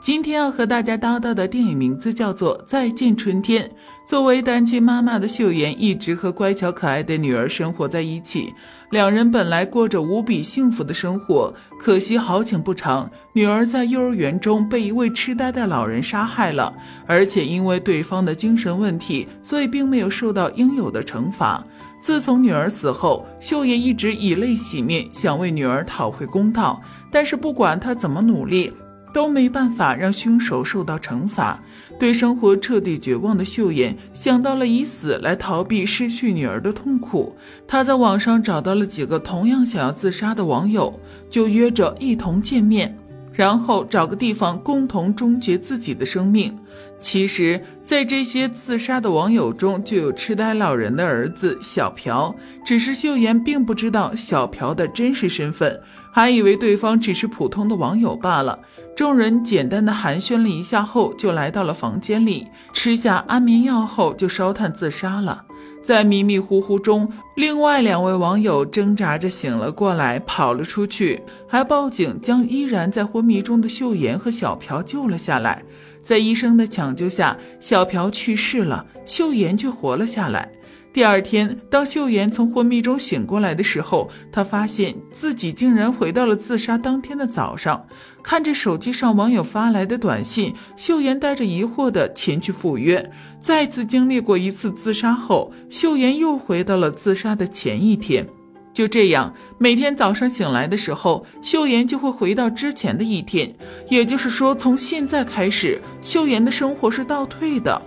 今天要和大家叨叨的电影名字叫做《再见春天》。作为单亲妈妈的秀妍，一直和乖巧可爱的女儿生活在一起。两人本来过着无比幸福的生活，可惜好景不长，女儿在幼儿园中被一位痴呆的老人杀害了，而且因为对方的精神问题，所以并没有受到应有的惩罚。自从女儿死后，秀妍一直以泪洗面，想为女儿讨回公道，但是不管她怎么努力。都没办法让凶手受到惩罚。对生活彻底绝望的秀妍想到了以死来逃避失去女儿的痛苦。她在网上找到了几个同样想要自杀的网友，就约着一同见面，然后找个地方共同终结自己的生命。其实，在这些自杀的网友中，就有痴呆老人的儿子小朴。只是秀妍并不知道小朴的真实身份，还以为对方只是普通的网友罢了。众人简单的寒暄了一下后，就来到了房间里，吃下安眠药后就烧炭自杀了。在迷迷糊糊中，另外两位网友挣扎着醒了过来，跑了出去，还报警将依然在昏迷中的秀妍和小朴救了下来。在医生的抢救下，小朴去世了，秀妍却活了下来。第二天，当秀妍从昏迷中醒过来的时候，她发现自己竟然回到了自杀当天的早上。看着手机上网友发来的短信，秀妍带着疑惑的前去赴约。再次经历过一次自杀后，秀妍又回到了自杀的前一天。就这样，每天早上醒来的时候，秀妍就会回到之前的一天。也就是说，从现在开始，秀妍的生活是倒退的。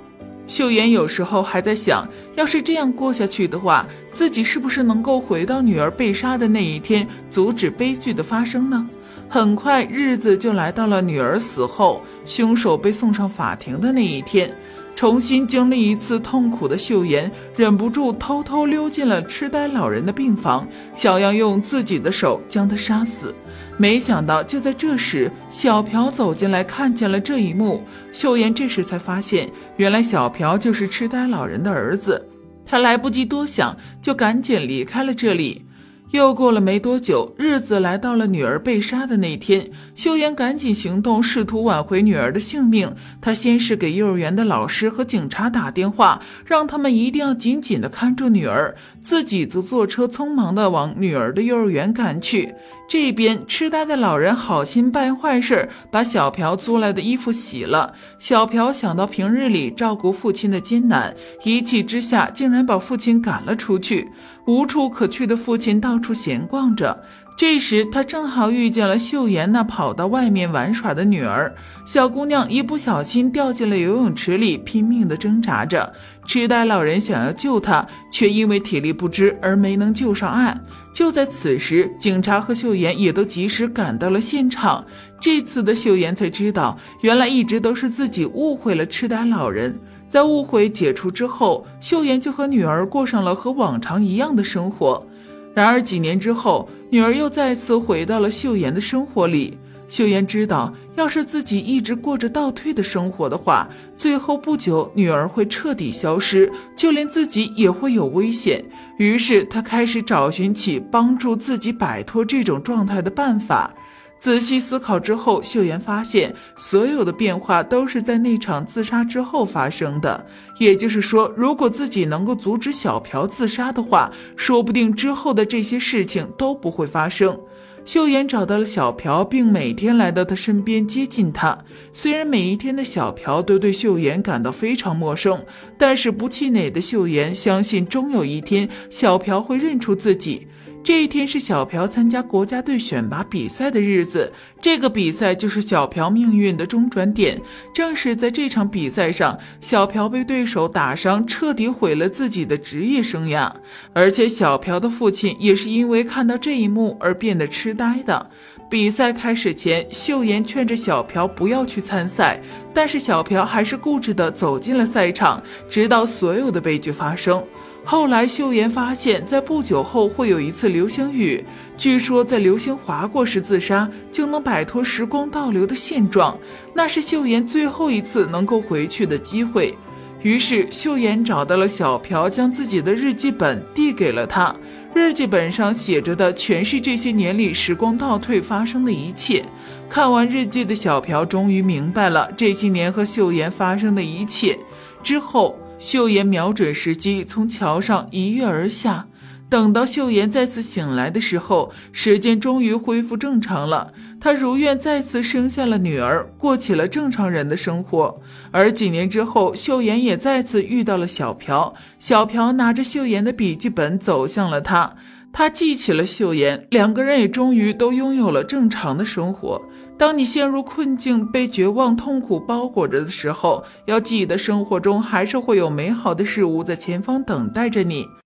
秀妍有时候还在想，要是这样过下去的话，自己是不是能够回到女儿被杀的那一天，阻止悲剧的发生呢？很快，日子就来到了女儿死后，凶手被送上法庭的那一天。重新经历一次痛苦的秀妍，忍不住偷偷溜进了痴呆老人的病房，想要用自己的手将他杀死。没想到，就在这时，小朴走进来，看见了这一幕。秀妍这时才发现，原来小朴就是痴呆老人的儿子。他来不及多想，就赶紧离开了这里。又过了没多久，日子来到了女儿被杀的那天。秀妍赶紧行动，试图挽回女儿的性命。她先是给幼儿园的老师和警察打电话，让他们一定要紧紧的看住女儿，自己则坐车匆忙的往女儿的幼儿园赶去。这边痴呆的老人好心办坏事，把小朴租来的衣服洗了。小朴想到平日里照顾父亲的艰难，一气之下竟然把父亲赶了出去。无处可去的父亲到处闲逛着。这时，他正好遇见了秀妍那跑到外面玩耍的女儿。小姑娘一不小心掉进了游泳池里，拼命地挣扎着。痴呆老人想要救她，却因为体力不支而没能救上岸。就在此时，警察和秀妍也都及时赶到了现场。这次的秀妍才知道，原来一直都是自己误会了痴呆老人。在误会解除之后，秀妍就和女儿过上了和往常一样的生活。然而几年之后，女儿又再次回到了秀妍的生活里。秀妍知道，要是自己一直过着倒退的生活的话，最后不久女儿会彻底消失，就连自己也会有危险。于是她开始找寻起帮助自己摆脱这种状态的办法。仔细思考之后，秀妍发现所有的变化都是在那场自杀之后发生的。也就是说，如果自己能够阻止小朴自杀的话，说不定之后的这些事情都不会发生。秀妍找到了小朴，并每天来到他身边接近他。虽然每一天的小朴都对秀妍感到非常陌生，但是不气馁的秀妍相信，终有一天小朴会认出自己。这一天是小朴参加国家队选拔比赛的日子，这个比赛就是小朴命运的中转点。正是在这场比赛上，小朴被对手打伤，彻底毁了自己的职业生涯。而且，小朴的父亲也是因为看到这一幕而变得痴呆的。比赛开始前，秀妍劝着小朴不要去参赛，但是小朴还是固执地走进了赛场，直到所有的悲剧发生。后来，秀妍发现，在不久后会有一次流星雨。据说，在流星划过时自杀，就能摆脱时光倒流的现状。那是秀妍最后一次能够回去的机会。于是，秀妍找到了小朴，将自己的日记本递给了他。日记本上写着的全是这些年里时光倒退发生的一切。看完日记的小朴终于明白了这些年和秀妍发生的一切。之后，秀妍瞄准时机从桥上一跃而下。等到秀妍再次醒来的时候，时间终于恢复正常了。她如愿再次生下了女儿，过起了正常人的生活。而几年之后，秀妍也再次遇到了小朴。小朴拿着秀妍的笔记本走向了她，他记起了秀妍，两个人也终于都拥有了正常的生活。当你陷入困境，被绝望、痛苦包裹着的时候，要记得，生活中还是会有美好的事物在前方等待着你。